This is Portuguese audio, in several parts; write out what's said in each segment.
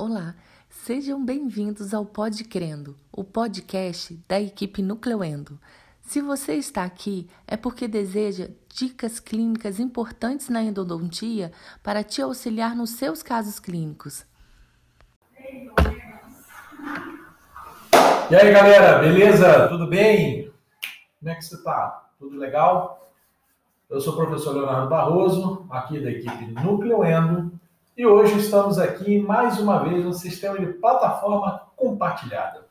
Olá, sejam bem-vindos ao Pod Crendo, o podcast da equipe Nucleoendo. Se você está aqui, é porque deseja dicas clínicas importantes na endodontia para te auxiliar nos seus casos clínicos. E aí, galera, beleza? Tudo bem? Como é que você está? Tudo legal? Eu sou o professor Leonardo Barroso, aqui da equipe Nucleoendo, e hoje estamos aqui mais uma vez no sistema de plataforma compartilhada.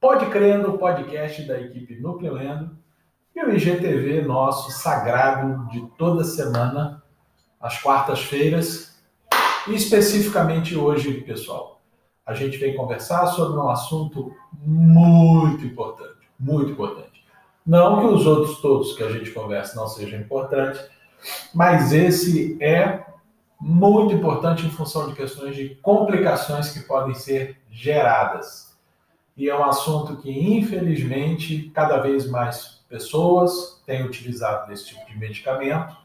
Pode crendo, o podcast da equipe Nucleoendo e o IGTV nosso sagrado de toda semana, às quartas-feiras, e especificamente hoje, pessoal. A gente vem conversar sobre um assunto muito importante, muito importante. Não que os outros todos que a gente conversa não sejam importantes, mas esse é muito importante em função de questões de complicações que podem ser geradas. E é um assunto que, infelizmente, cada vez mais pessoas têm utilizado esse tipo de medicamento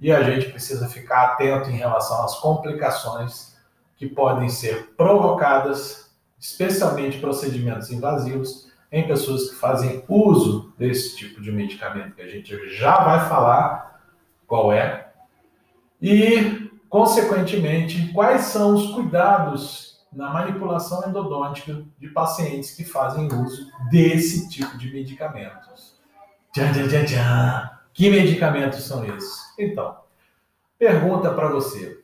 e a gente precisa ficar atento em relação às complicações que podem ser provocadas, especialmente procedimentos invasivos, em pessoas que fazem uso desse tipo de medicamento, que a gente já vai falar qual é. E Consequentemente, quais são os cuidados na manipulação endodôntica de pacientes que fazem uso desse tipo de medicamentos? Tchan, tchan, tchan, tchan. Que medicamentos são esses? Então, pergunta para você.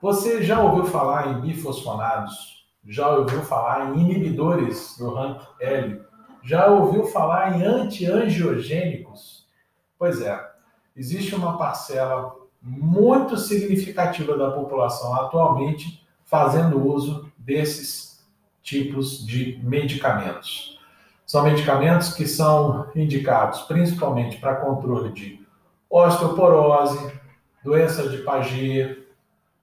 Você já ouviu falar em bifosfonados? Já ouviu falar em inibidores do RANK-L? Já ouviu falar em antiangiogênicos? Pois é, existe uma parcela muito significativa da população atualmente fazendo uso desses tipos de medicamentos. São medicamentos que são indicados principalmente para controle de osteoporose, doença de Paget,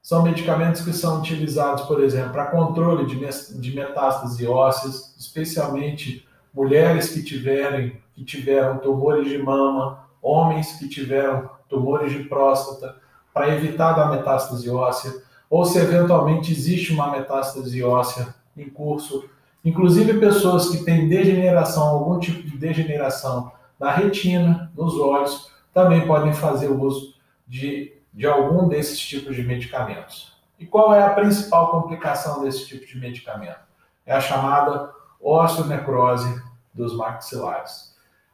são medicamentos que são utilizados, por exemplo, para controle de metástase ósseas, especialmente mulheres que tiverem que tiveram tumores de mama, homens que tiveram tumores de próstata, para evitar da metástase óssea, ou se eventualmente existe uma metástase óssea em curso, inclusive pessoas que têm degeneração, algum tipo de degeneração na retina, nos olhos, também podem fazer uso de, de algum desses tipos de medicamentos. E qual é a principal complicação desse tipo de medicamento? É a chamada osteonecrose dos maxilares.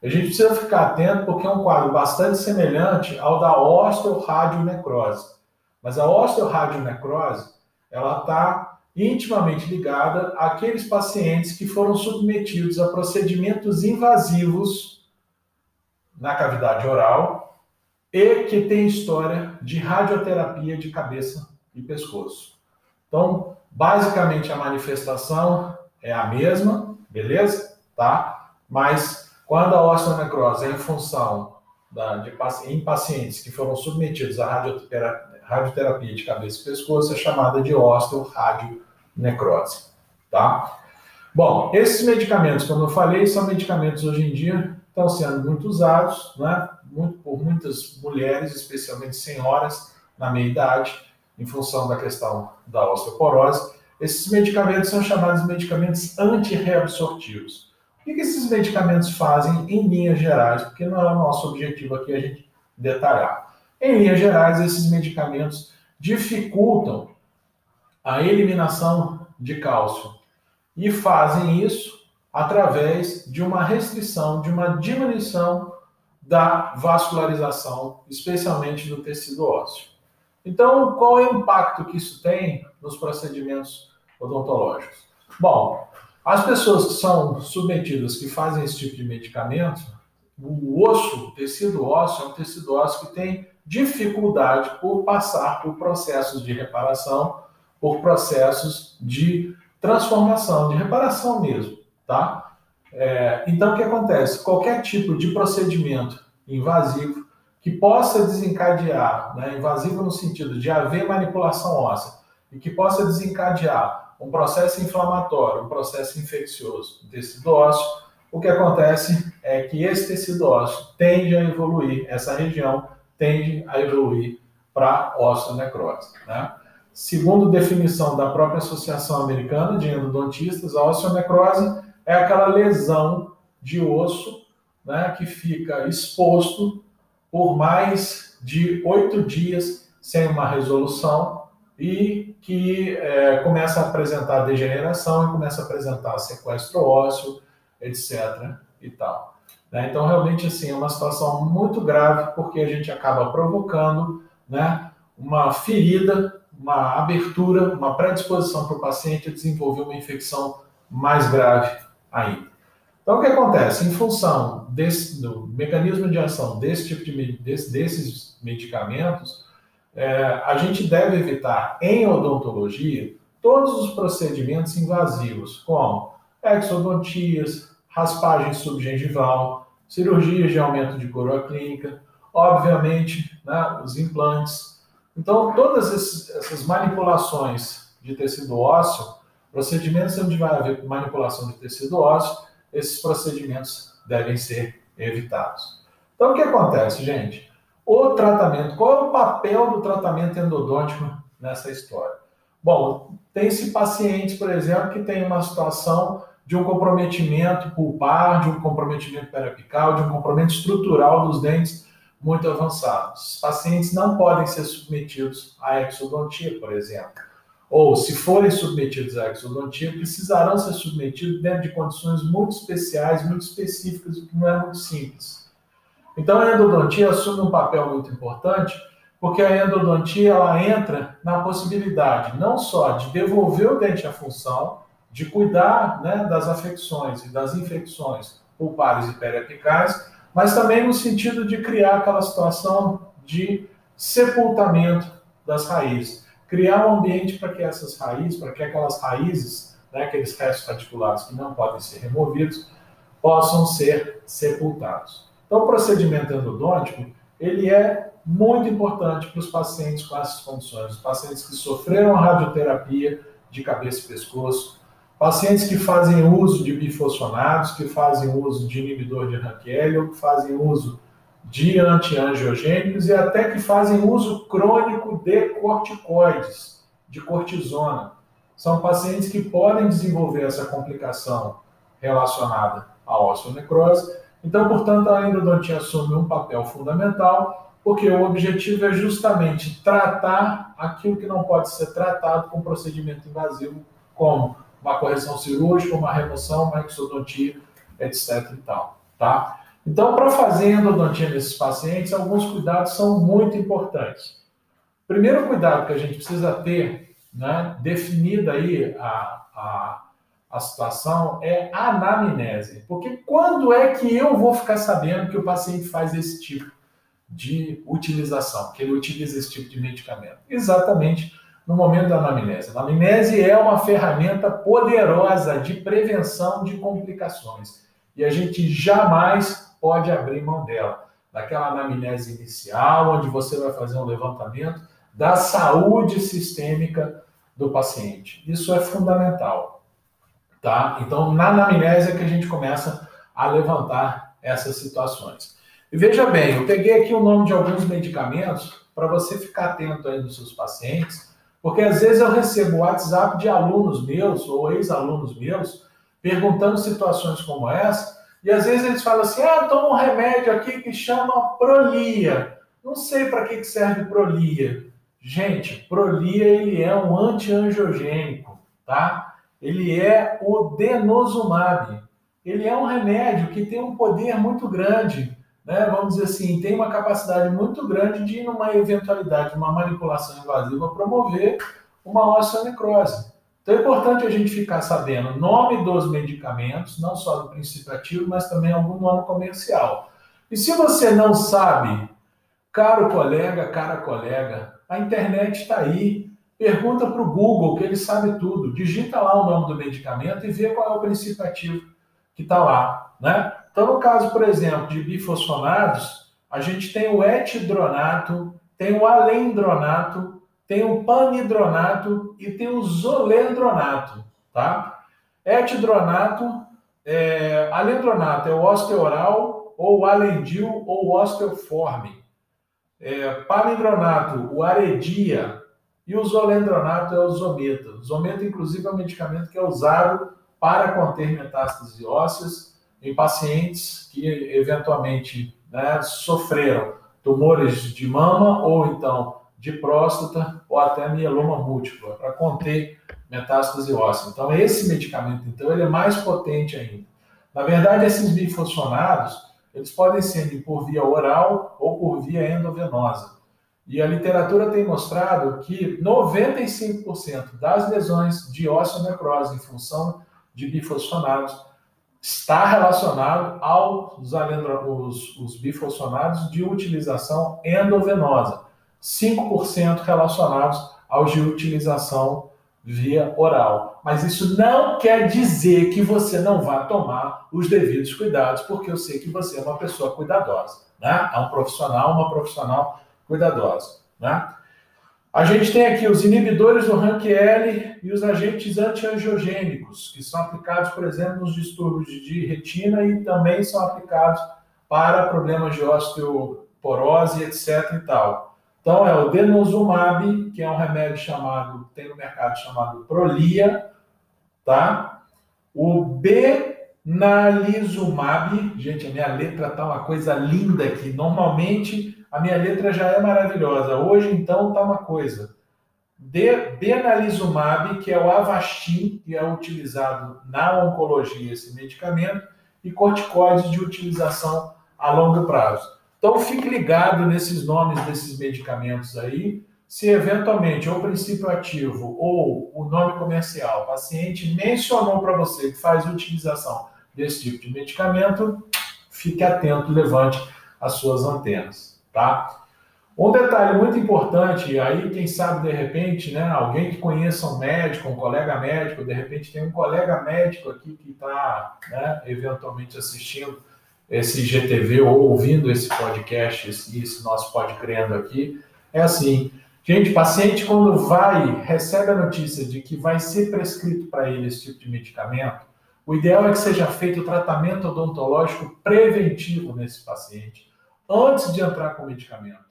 A gente precisa ficar atento porque é um quadro bastante semelhante ao da osteoradionecrose. Mas a osteoradionecrose, ela está intimamente ligada àqueles pacientes que foram submetidos a procedimentos invasivos na cavidade oral e que têm história de radioterapia de cabeça e pescoço. Então, basicamente a manifestação é a mesma, beleza? Tá? Mas quando a osteonecrose é em função da, de, em pacientes que foram submetidos à radioterapia, radioterapia de cabeça e pescoço, é chamada de osteoradionecrose. Tá? Bom, esses medicamentos, como eu falei, são medicamentos hoje em dia estão sendo muito usados, né? Muito, por muitas mulheres, especialmente senhoras na meia idade, em função da questão da osteoporose. Esses medicamentos são chamados medicamentos antirreabsortivos. O que esses medicamentos fazem em linhas gerais? Porque não é o nosso objetivo aqui a gente detalhar. Em linhas gerais, esses medicamentos dificultam a eliminação de cálcio e fazem isso através de uma restrição, de uma diminuição da vascularização, especialmente do tecido ósseo. Então, qual é o impacto que isso tem nos procedimentos odontológicos? Bom, as pessoas que são submetidas, que fazem esse tipo de medicamento, o osso, o tecido ósseo, é um tecido ósseo que tem dificuldade por passar por processos de reparação, por processos de transformação, de reparação mesmo, tá? É, então, o que acontece? Qualquer tipo de procedimento invasivo que possa desencadear, né, invasivo no sentido de haver manipulação óssea, e que possa desencadear um processo inflamatório, um processo infeccioso do tecido ósseo, o que acontece é que esse tecido ósseo tende a evoluir, essa região tende a evoluir para osteonecrose. Né? segundo definição da própria Associação Americana de Endodontistas, a osteonecrose é aquela lesão de osso né, que fica exposto por mais de oito dias sem uma resolução e que é, começa a apresentar degeneração e começa a apresentar sequestro ósseo, etc. e tal. Né? Então, realmente, assim, é uma situação muito grave porque a gente acaba provocando né, uma ferida, uma abertura, uma predisposição para o paciente a desenvolver uma infecção mais grave ainda. Então, o que acontece? Em função desse, do mecanismo de ação desse tipo de, desse, desses medicamentos, é, a gente deve evitar, em odontologia, todos os procedimentos invasivos, como exodontias, raspagem subgengival, cirurgias de aumento de coroa clínica, obviamente, né, os implantes. Então, todas essas manipulações de tecido ósseo, procedimentos onde vai haver manipulação de tecido ósseo, esses procedimentos devem ser evitados. Então, o que acontece, gente? O tratamento, qual é o papel do tratamento endodôntico nessa história? Bom, tem-se pacientes, por exemplo, que têm uma situação de um comprometimento pulpar, de um comprometimento periapical, de um comprometimento estrutural dos dentes muito avançados. Os pacientes não podem ser submetidos à exodontia, por exemplo ou se forem submetidos à exodontia, precisarão ser submetidos dentro de condições muito especiais, muito específicas, o que não é muito simples. Então a endodontia assume um papel muito importante, porque a endodontia ela entra na possibilidade não só de devolver o dente à função, de cuidar né, das afecções e das infecções pulpares e periapicais, mas também no sentido de criar aquela situação de sepultamento das raízes criar um ambiente para que essas raízes, para que aquelas raízes, né, aqueles restos articulados que não podem ser removidos, possam ser sepultados. Então, o procedimento endodôntico, ele é muito importante para os pacientes com essas condições, os pacientes que sofreram radioterapia de cabeça e pescoço, pacientes que fazem uso de bifosfonados, que fazem uso de inibidor de Rankiel, ou que fazem uso de antiangiogênicos e até que fazem uso crônico de corticoides, de cortisona. São pacientes que podem desenvolver essa complicação relacionada à osteonecrose. Então, portanto, a endodontia assume um papel fundamental, porque o objetivo é justamente tratar aquilo que não pode ser tratado com procedimento invasivo, como uma correção cirúrgica, uma remoção, uma exodontia, etc. E tal, tá? Então, para fazer endodontia nesses pacientes, alguns cuidados são muito importantes. Primeiro cuidado que a gente precisa ter, né, definida aí a, a, a situação, é a anamnese. Porque quando é que eu vou ficar sabendo que o paciente faz esse tipo de utilização, que ele utiliza esse tipo de medicamento? Exatamente no momento da anamnese. A anamnese é uma ferramenta poderosa de prevenção de complicações. E a gente jamais pode abrir mão dela. Daquela anamnese inicial, onde você vai fazer um levantamento da saúde sistêmica do paciente. Isso é fundamental. Tá? Então, na anamnese é que a gente começa a levantar essas situações. E veja bem, eu peguei aqui o nome de alguns medicamentos para você ficar atento aí nos seus pacientes, porque às vezes eu recebo WhatsApp de alunos meus ou ex-alunos meus perguntando situações como essa e às vezes eles falam assim: ah, toma um remédio aqui que chama Prolia. Não sei para que serve Prolia. Gente, Prolia ele é um antiangiogênico, tá? Ele é o denosumab. Ele é um remédio que tem um poder muito grande, né? Vamos dizer assim, tem uma capacidade muito grande de, numa eventualidade, uma manipulação invasiva, promover uma osteonecrose. Então é importante a gente ficar sabendo o nome dos medicamentos, não só do princípio ativo, mas também algum nome comercial. E se você não sabe, caro colega, cara colega, a internet está aí. Pergunta para o Google, que ele sabe tudo. Digita lá o nome do medicamento e vê qual é o princípio ativo que está lá. Né? Então, no caso, por exemplo, de bifosfonados, a gente tem o etidronato, tem o alendronato, tem o panidronato e tem o zolendronato, tá? Etidronato, é, alendronato é o osteoral ou alendil ou osteoforme. É, panidronato, o aredia, e o zolendronato é o zometa. O zometa, inclusive, é um medicamento que é usado para conter metástases ósseas em pacientes que eventualmente né, sofreram tumores de mama ou então de próstata ou até mieloma múltiplo, para conter metástase óssea. Então, esse medicamento, então, ele é mais potente ainda. Na verdade, esses bifosfonados, eles podem ser por via oral ou por via endovenosa. E a literatura tem mostrado que 95% das lesões de osteonecrose em função de bifosfonados está relacionado aos os, os bifosfonados de utilização endovenosa. 5% relacionados aos de utilização via oral. Mas isso não quer dizer que você não vá tomar os devidos cuidados, porque eu sei que você é uma pessoa cuidadosa, né? É um profissional, uma profissional cuidadosa, né? A gente tem aqui os inibidores do RANQ-L e os agentes antiangiogênicos, que são aplicados, por exemplo, nos distúrbios de retina e também são aplicados para problemas de osteoporose, etc. e tal. Então, é o denosumab, que é um remédio chamado, tem no mercado chamado Prolia, tá? O benalizumab, gente, a minha letra tá uma coisa linda aqui. Normalmente a minha letra já é maravilhosa. Hoje, então, tá uma coisa. De, benalizumab, que é o Avastin, que é utilizado na oncologia, esse medicamento, e corticoides de utilização a longo prazo. Então, fique ligado nesses nomes desses medicamentos aí. Se eventualmente o princípio ativo ou o nome comercial, o paciente mencionou para você que faz utilização desse tipo de medicamento, fique atento, levante as suas antenas tá? Um detalhe muito importante, aí quem sabe de repente, né, alguém que conheça um médico, um colega médico, de repente tem um colega médico aqui que está, né, eventualmente assistindo esse GTV ou ouvindo esse podcast, esse, esse nosso podcrendo aqui, é assim, gente, paciente quando vai, recebe a notícia de que vai ser prescrito para ele esse tipo de medicamento, o ideal é que seja feito o tratamento odontológico preventivo nesse paciente antes de entrar com o medicamento.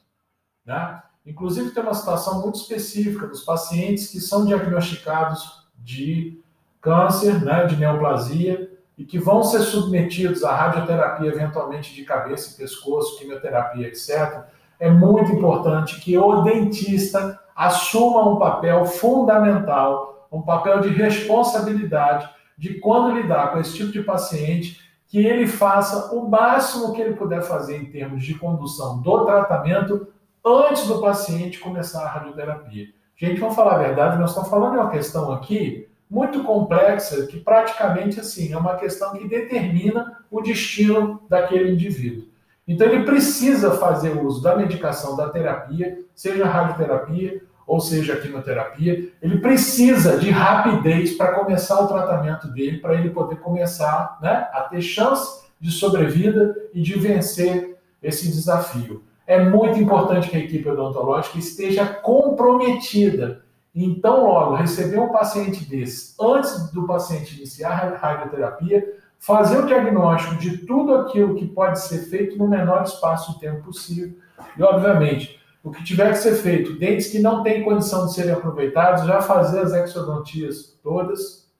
Né? Inclusive, tem uma situação muito específica dos pacientes que são diagnosticados de câncer, né, de neoplasia, e que vão ser submetidos à radioterapia, eventualmente de cabeça e pescoço, quimioterapia, etc. É muito importante que o dentista assuma um papel fundamental, um papel de responsabilidade de quando lidar com esse tipo de paciente, que ele faça o máximo que ele puder fazer em termos de condução do tratamento antes do paciente começar a radioterapia. Gente, vamos falar a verdade, nós estamos falando de uma questão aqui muito complexa, que praticamente assim é uma questão que determina o destino daquele indivíduo. Então ele precisa fazer uso da medicação, da terapia, seja radioterapia ou seja, a quimioterapia, ele precisa de rapidez para começar o tratamento dele, para ele poder começar né, a ter chance de sobrevida e de vencer esse desafio. É muito importante que a equipe odontológica esteja comprometida. Então, logo, receber um paciente desse, antes do paciente iniciar a radioterapia, fazer o diagnóstico de tudo aquilo que pode ser feito no menor espaço de tempo possível. E, obviamente, o que tiver que ser feito, dentes que não têm condição de serem aproveitados, já fazer as exodontias todas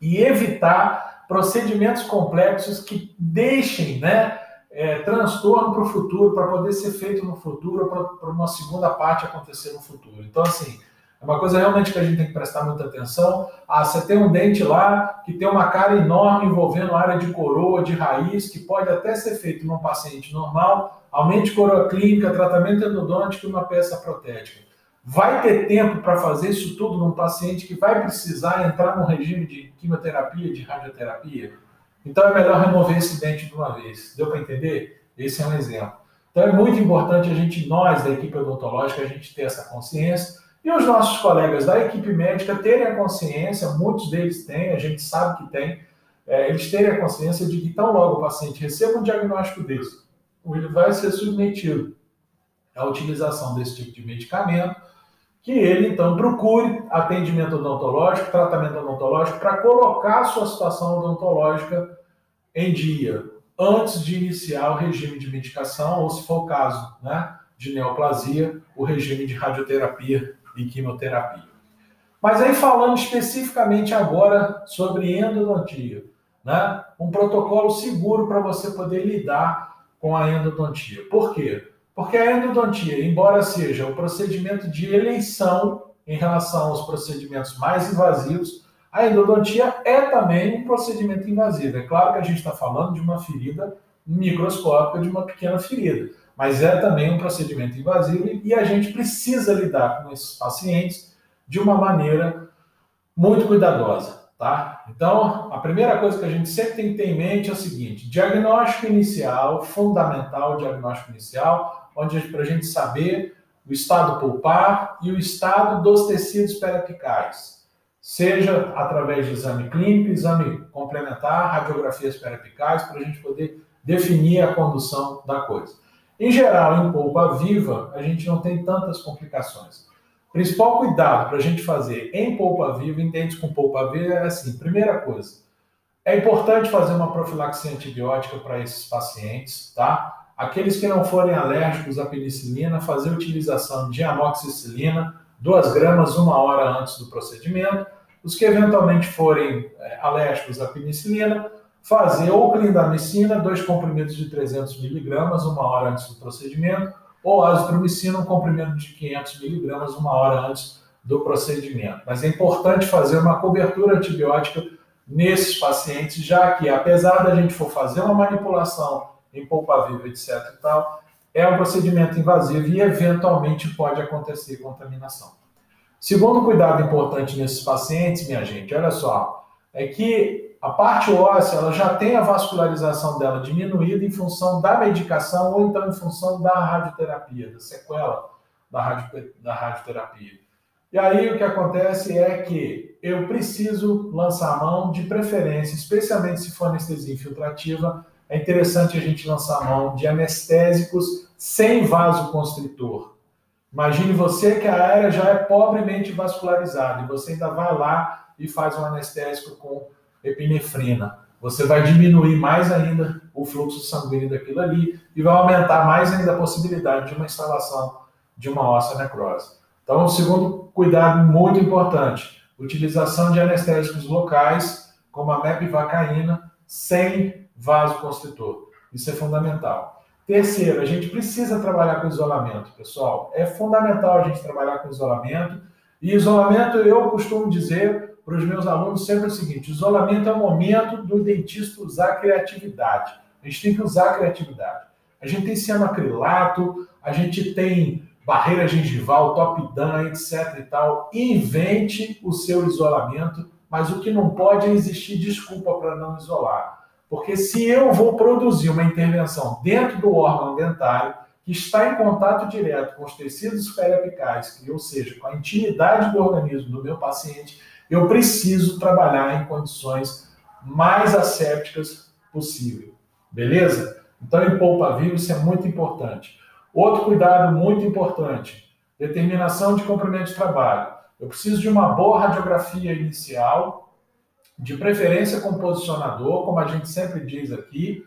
e evitar procedimentos complexos que deixem né, é, transtorno para o futuro, para poder ser feito no futuro, para uma segunda parte acontecer no futuro. Então, assim, é uma coisa realmente que a gente tem que prestar muita atenção. Ah, você tem um dente lá que tem uma cara enorme envolvendo área de coroa, de raiz, que pode até ser feito num paciente normal, aumente coroa clínica, tratamento endodôntico e uma peça protética. Vai ter tempo para fazer isso tudo num paciente que vai precisar entrar no regime de quimioterapia, de radioterapia? Então é melhor remover esse dente de uma vez. Deu para entender? Esse é um exemplo. Então é muito importante a gente, nós da equipe odontológica, a gente ter essa consciência e os nossos colegas da equipe médica terem a consciência, muitos deles têm, a gente sabe que tem, é, eles terem a consciência de que tão logo o paciente receba um diagnóstico desse, ele vai ser submetido à utilização desse tipo de medicamento, que ele então procure atendimento odontológico, tratamento odontológico, para colocar a sua situação odontológica em dia, antes de iniciar o regime de medicação, ou se for o caso né, de neoplasia, o regime de radioterapia e quimioterapia. Mas aí falando especificamente agora sobre endodontia, né? Um protocolo seguro para você poder lidar com a endodontia. Por quê? Porque a endodontia, embora seja o procedimento de eleição em relação aos procedimentos mais invasivos, a endodontia é também um procedimento invasivo. É claro que a gente está falando de uma ferida microscópica, de uma pequena ferida, mas é também um procedimento invasivo e a gente precisa lidar com esses pacientes de uma maneira muito cuidadosa, tá? Então, a primeira coisa que a gente sempre tem que ter em mente é o seguinte: diagnóstico inicial, fundamental diagnóstico inicial, onde para a gente saber o estado pulpar e o estado dos tecidos periapicais, seja através de exame clínico, exame complementar, radiografias periapicais, para a gente poder definir a condução da coisa. Em geral, em polpa viva, a gente não tem tantas complicações. Principal cuidado para a gente fazer em polpa viva, em dentes com polpa viva, é assim: primeira coisa, é importante fazer uma profilaxia antibiótica para esses pacientes, tá? Aqueles que não forem alérgicos à penicilina, fazer utilização de amoxicilina, 2 gramas uma hora antes do procedimento. Os que eventualmente forem é, alérgicos à penicilina, fazer ou clindamicina, dois comprimidos de 300 miligramas uma hora antes do procedimento, ou azitromicina, um comprimido de 500 miligramas uma hora antes do procedimento. Mas é importante fazer uma cobertura antibiótica nesses pacientes, já que apesar da gente for fazer uma manipulação em polpa viva, etc. e tal, é um procedimento invasivo e eventualmente pode acontecer contaminação. Segundo cuidado importante nesses pacientes, minha gente, olha só, é que a parte óssea ela já tem a vascularização dela diminuída em função da medicação ou então em função da radioterapia, da sequela da, radio, da radioterapia. E aí o que acontece é que eu preciso lançar a mão, de preferência, especialmente se for anestesia infiltrativa, é interessante a gente lançar a mão de anestésicos sem vasoconstritor. Imagine você que a área já é pobremente vascularizada e você ainda vai lá e faz um anestésico com epinefrina. Você vai diminuir mais ainda o fluxo sanguíneo daquilo ali e vai aumentar mais ainda a possibilidade de uma instalação de uma óssea necrose. Então, o segundo cuidado muito importante, utilização de anestésicos locais, como a mepivacaína, sem vasoconstritor. Isso é fundamental. Terceiro, a gente precisa trabalhar com isolamento, pessoal. É fundamental a gente trabalhar com isolamento. E isolamento, eu costumo dizer para os meus alunos sempre o seguinte: isolamento é o momento do dentista usar criatividade. A gente tem que usar a criatividade. A gente tem cianoacrilato, a gente tem barreira gengival, top down, etc e tal. Invente o seu isolamento, mas o que não pode é existir desculpa para não isolar. Porque se eu vou produzir uma intervenção dentro do órgão dentário, que está em contato direto com os tecidos periapicais, ou seja, com a intimidade do organismo do meu paciente, eu preciso trabalhar em condições mais assépticas possível. Beleza? Então, em polpa viva, isso é muito importante. Outro cuidado muito importante: determinação de comprimento de trabalho. Eu preciso de uma boa radiografia inicial, de preferência com posicionador, como a gente sempre diz aqui,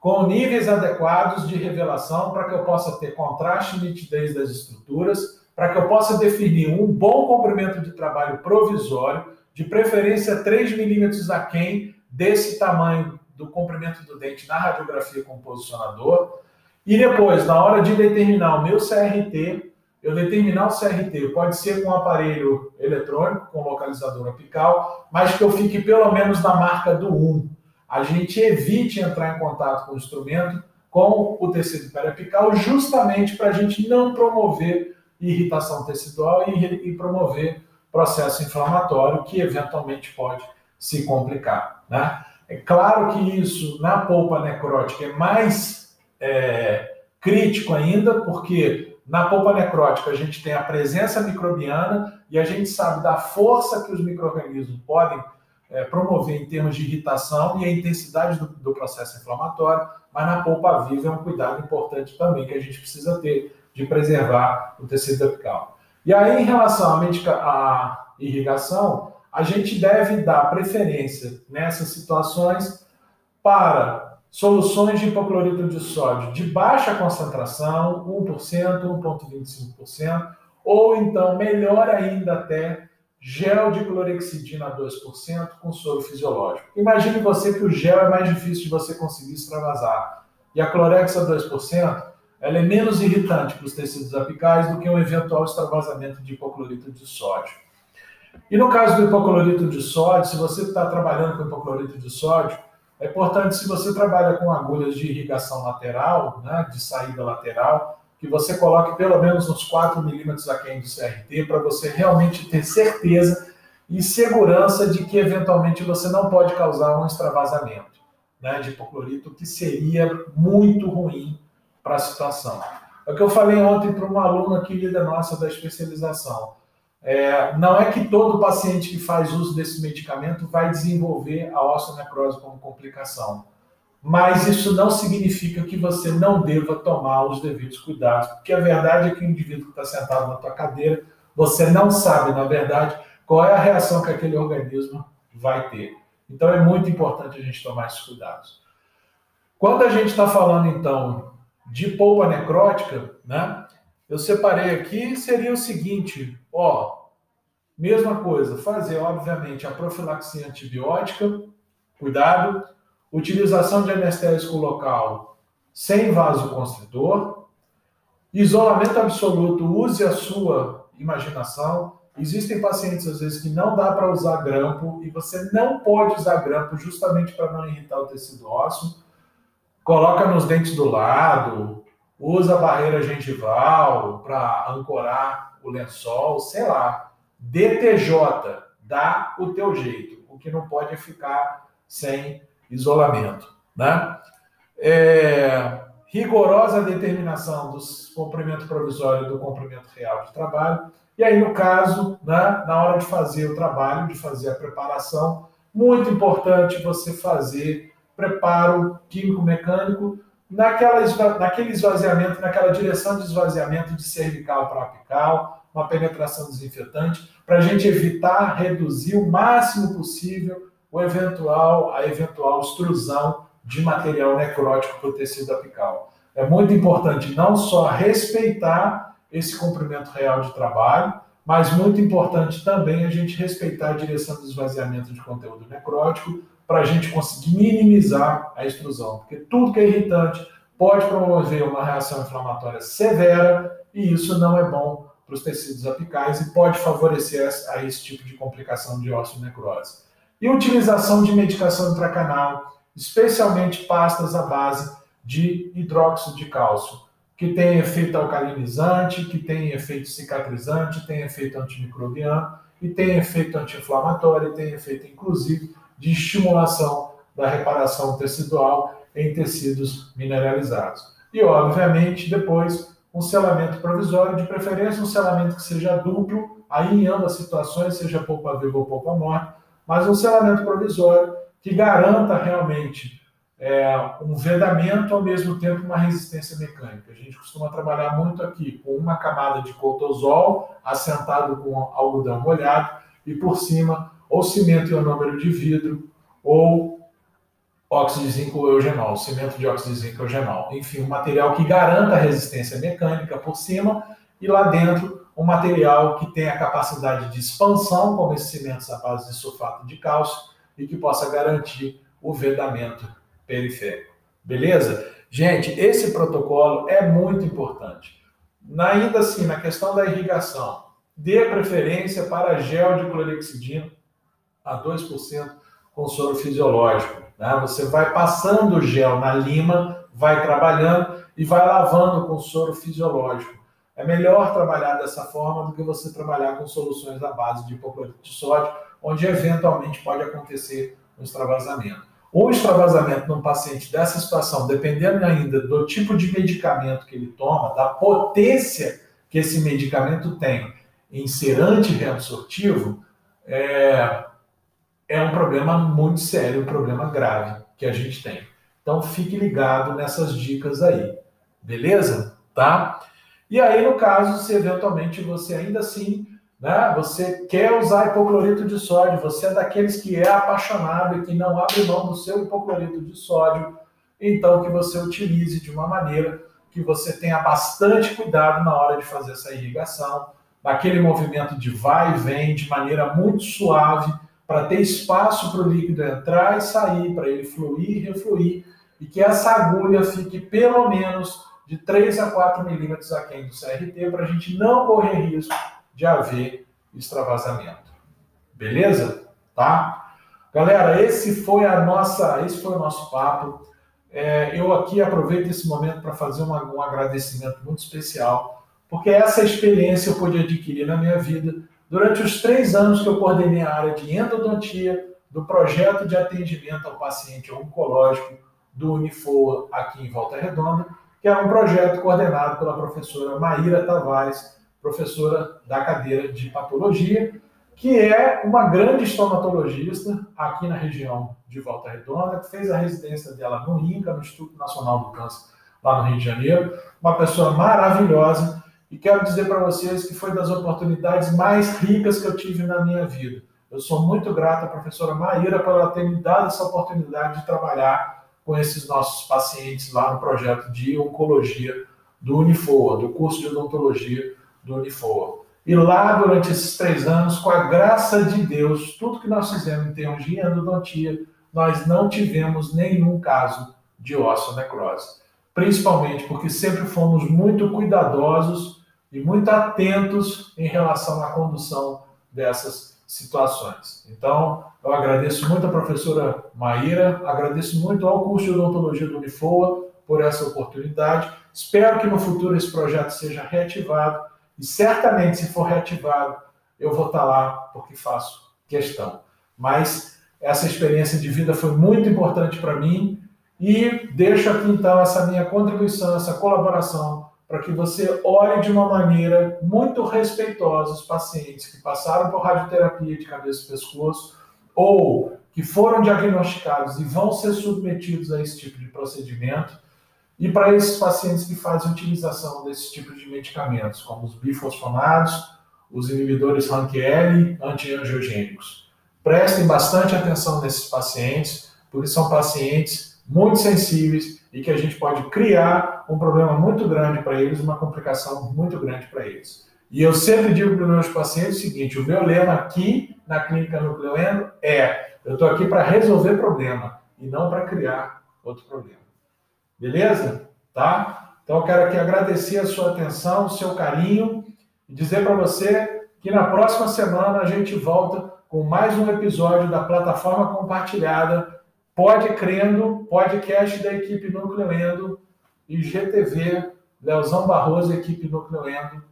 com níveis adequados de revelação para que eu possa ter contraste e nitidez das estruturas, para que eu possa definir um bom comprimento de trabalho provisório, de preferência 3 milímetros aquém desse tamanho do comprimento do dente na radiografia com posicionador. E depois, na hora de determinar o meu CRT, eu determinar o CRT, pode ser com um aparelho eletrônico, com localizador apical, mas que eu fique pelo menos na marca do 1. A gente evite entrar em contato com o instrumento com o tecido periapical, justamente para a gente não promover irritação tecidual e, e promover processo inflamatório que eventualmente pode se complicar. Né? É claro que isso na polpa necrótica é mais é, crítico ainda, porque na polpa necrótica, a gente tem a presença microbiana e a gente sabe da força que os micro-organismos podem é, promover em termos de irritação e a intensidade do, do, processo inflamatório, mas na polpa viva é um cuidado importante também que a gente precisa ter de preservar o tecido apical. E aí, em relação à, medica, à irrigação, a gente deve dar preferência nessas situações para soluções de hipoclorito de sódio de baixa concentração, 1%, 1,25%, ou então, melhor ainda até, gel de clorexidina 2% com soro fisiológico. Imagine você que o gel é mais difícil de você conseguir extravasar. E a clorexa 2%, ela é menos irritante para os tecidos apicais do que um eventual extravasamento de hipoclorito de sódio. E no caso do hipoclorito de sódio, se você está trabalhando com hipoclorito de sódio, é importante, se você trabalha com agulhas de irrigação lateral, né, de saída lateral, que você coloque pelo menos uns 4 milímetros aquém do CRT para você realmente ter certeza e segurança de que eventualmente você não pode causar um extravasamento né, de hipoclorito, que seria muito ruim para a situação. É o que eu falei ontem para uma aluna querida nossa da especialização. É, não é que todo paciente que faz uso desse medicamento vai desenvolver a osteonecrose como complicação. Mas isso não significa que você não deva tomar os devidos cuidados, porque a verdade é que o indivíduo que está sentado na tua cadeira, você não sabe, na verdade, qual é a reação que aquele organismo vai ter. Então é muito importante a gente tomar esses cuidados. Quando a gente está falando, então, de polpa necrótica, né? Eu separei aqui, seria o seguinte, ó, mesma coisa, fazer, obviamente, a profilaxia antibiótica, cuidado, utilização de anestésico local sem vasoconstritor, isolamento absoluto, use a sua imaginação. Existem pacientes, às vezes, que não dá para usar grampo e você não pode usar grampo justamente para não irritar o tecido ósseo. Coloca nos dentes do lado, usa a barreira gengival para ancorar o lençol, sei lá. DTJ, dá o teu jeito. O que não pode ficar sem isolamento, né? É, rigorosa determinação dos comprimento provisório do comprimento real de trabalho. E aí, no caso, né, na hora de fazer o trabalho, de fazer a preparação, muito importante você fazer preparo químico-mecânico naquele esvaziamento, naquela direção de esvaziamento de cervical para apical, uma penetração desinfetante, para a gente evitar, reduzir o máximo possível o eventual, a eventual extrusão de material necrótico para o tecido apical. É muito importante não só respeitar esse comprimento real de trabalho, mas muito importante também a gente respeitar a direção do esvaziamento de conteúdo necrótico, para a gente conseguir minimizar a extrusão, porque tudo que é irritante pode promover uma reação inflamatória severa e isso não é bom para os tecidos apicais e pode favorecer a esse tipo de complicação de osteonecrose. E utilização de medicação intracanal, especialmente pastas à base de hidróxido de cálcio, que tem efeito alcalinizante, que tem efeito cicatrizante, tem efeito antimicrobiano e tem efeito anti-inflamatório, e tem efeito inclusive de estimulação da reparação tecidual em tecidos mineralizados. E, obviamente, depois, um selamento provisório, de preferência um selamento que seja duplo, aí em ambas situações, seja polpa viva ou polpa morta, mas um selamento provisório que garanta realmente é, um vedamento, ao mesmo tempo uma resistência mecânica. A gente costuma trabalhar muito aqui com uma camada de cotosol assentado com algodão molhado e por cima ou cimento ionômero de vidro, ou óxido de zinco eugenol, cimento de óxido de zinco eugenol. Enfim, um material que garanta a resistência mecânica por cima e lá dentro um material que tenha capacidade de expansão, como esses cimentos à base de sulfato de cálcio, e que possa garantir o vedamento periférico. Beleza? Gente, esse protocolo é muito importante. Ainda assim, na questão da irrigação, dê preferência para gel de clorexidina a 2% com soro fisiológico. Né? Você vai passando o gel na lima, vai trabalhando e vai lavando com soro fisiológico. É melhor trabalhar dessa forma do que você trabalhar com soluções à base de hipoclorito de sódio, onde eventualmente pode acontecer um extravasamento. O extravasamento num paciente dessa situação, dependendo ainda do tipo de medicamento que ele toma, da potência que esse medicamento tem em ser antirreabsortivo, é, é um problema muito sério, um problema grave que a gente tem. Então fique ligado nessas dicas aí, beleza? Tá? E aí, no caso, se eventualmente você ainda assim, né, você quer usar hipoclorito de sódio, você é daqueles que é apaixonado e que não abre mão do seu hipoclorito de sódio, então que você utilize de uma maneira que você tenha bastante cuidado na hora de fazer essa irrigação, naquele movimento de vai e vem, de maneira muito suave, para ter espaço para o líquido entrar e sair, para ele fluir e refluir, e que essa agulha fique pelo menos de 3 a 4 milímetros aquém do CRT, para a gente não correr risco de haver extravasamento. Beleza? Tá? Galera, esse foi a nossa, esse foi o nosso papo. É, eu aqui aproveito esse momento para fazer uma, um agradecimento muito especial porque essa experiência eu pude adquirir na minha vida durante os três anos que eu coordenei a área de endodontia do projeto de atendimento ao paciente oncológico do Unifoa aqui em Volta Redonda, que é um projeto coordenado pela professora Maíra Tavares, professora da cadeira de patologia, que é uma grande estomatologista aqui na região de Volta Redonda, que fez a residência dela no INCA, no Instituto Nacional do Câncer, lá no Rio de Janeiro, uma pessoa maravilhosa e quero dizer para vocês que foi das oportunidades mais ricas que eu tive na minha vida. Eu sou muito grato à professora Maíra por ela ter me dado essa oportunidade de trabalhar com esses nossos pacientes lá no projeto de oncologia do Unifoa, do curso de odontologia do Unifoa. E lá, durante esses três anos, com a graça de Deus, tudo que nós fizemos em termos de endodontia, nós não tivemos nenhum caso de osteonecrose. Principalmente porque sempre fomos muito cuidadosos e muito atentos em relação à condução dessas situações. Então, eu agradeço muito a professora Maíra, agradeço muito ao curso de odontologia do Unifoa por essa oportunidade. Espero que no futuro esse projeto seja reativado e certamente, se for reativado, eu vou estar lá porque faço questão. Mas essa experiência de vida foi muito importante para mim e deixo aqui então essa minha contribuição, essa colaboração para que você olhe de uma maneira muito respeitosa os pacientes que passaram por radioterapia de cabeça e pescoço ou que foram diagnosticados e vão ser submetidos a esse tipo de procedimento, e para esses pacientes que fazem utilização desse tipo de medicamentos, como os bifosfonados, os inibidores RANKL, antiangiogênicos. Prestem bastante atenção nesses pacientes, porque são pacientes muito sensíveis e que a gente pode criar um problema muito grande para eles, uma complicação muito grande para eles. E eu sempre digo para os meus pacientes o seguinte: o meu lema aqui na clínica nucleoendo é: eu estou aqui para resolver problema e não para criar outro problema. Beleza? Tá? Então eu quero aqui agradecer a sua atenção, o seu carinho e dizer para você que na próxima semana a gente volta com mais um episódio da plataforma compartilhada Pode Crendo, podcast da equipe Nucleoendo e GTV, Leozão Barroso, equipe Nucleoendo.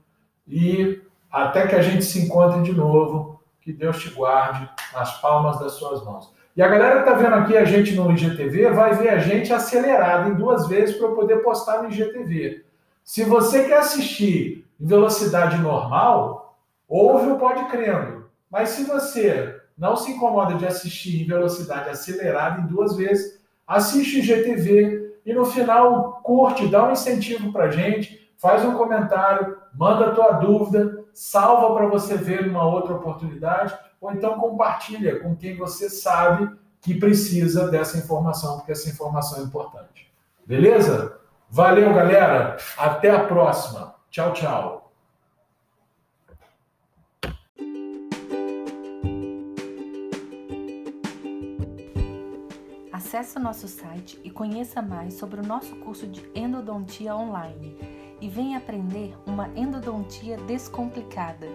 E até que a gente se encontre de novo, que Deus te guarde nas palmas das suas mãos. E a galera que está vendo aqui a gente no IGTV vai ver a gente acelerado em duas vezes para eu poder postar no IGTV. Se você quer assistir em velocidade normal, ouve o Pode Crendo. Mas se você não se incomoda de assistir em velocidade acelerada em duas vezes, assiste o GTV e no final curte, dá um incentivo para gente, faz um comentário, manda a tua dúvida, salva para você ver uma outra oportunidade, ou então compartilha com quem você sabe que precisa dessa informação, porque essa informação é importante. Beleza? Valeu, galera. Até a próxima. Tchau, tchau. Acesse o nosso site e conheça mais sobre o nosso curso de endodontia online e venha aprender uma endodontia descomplicada.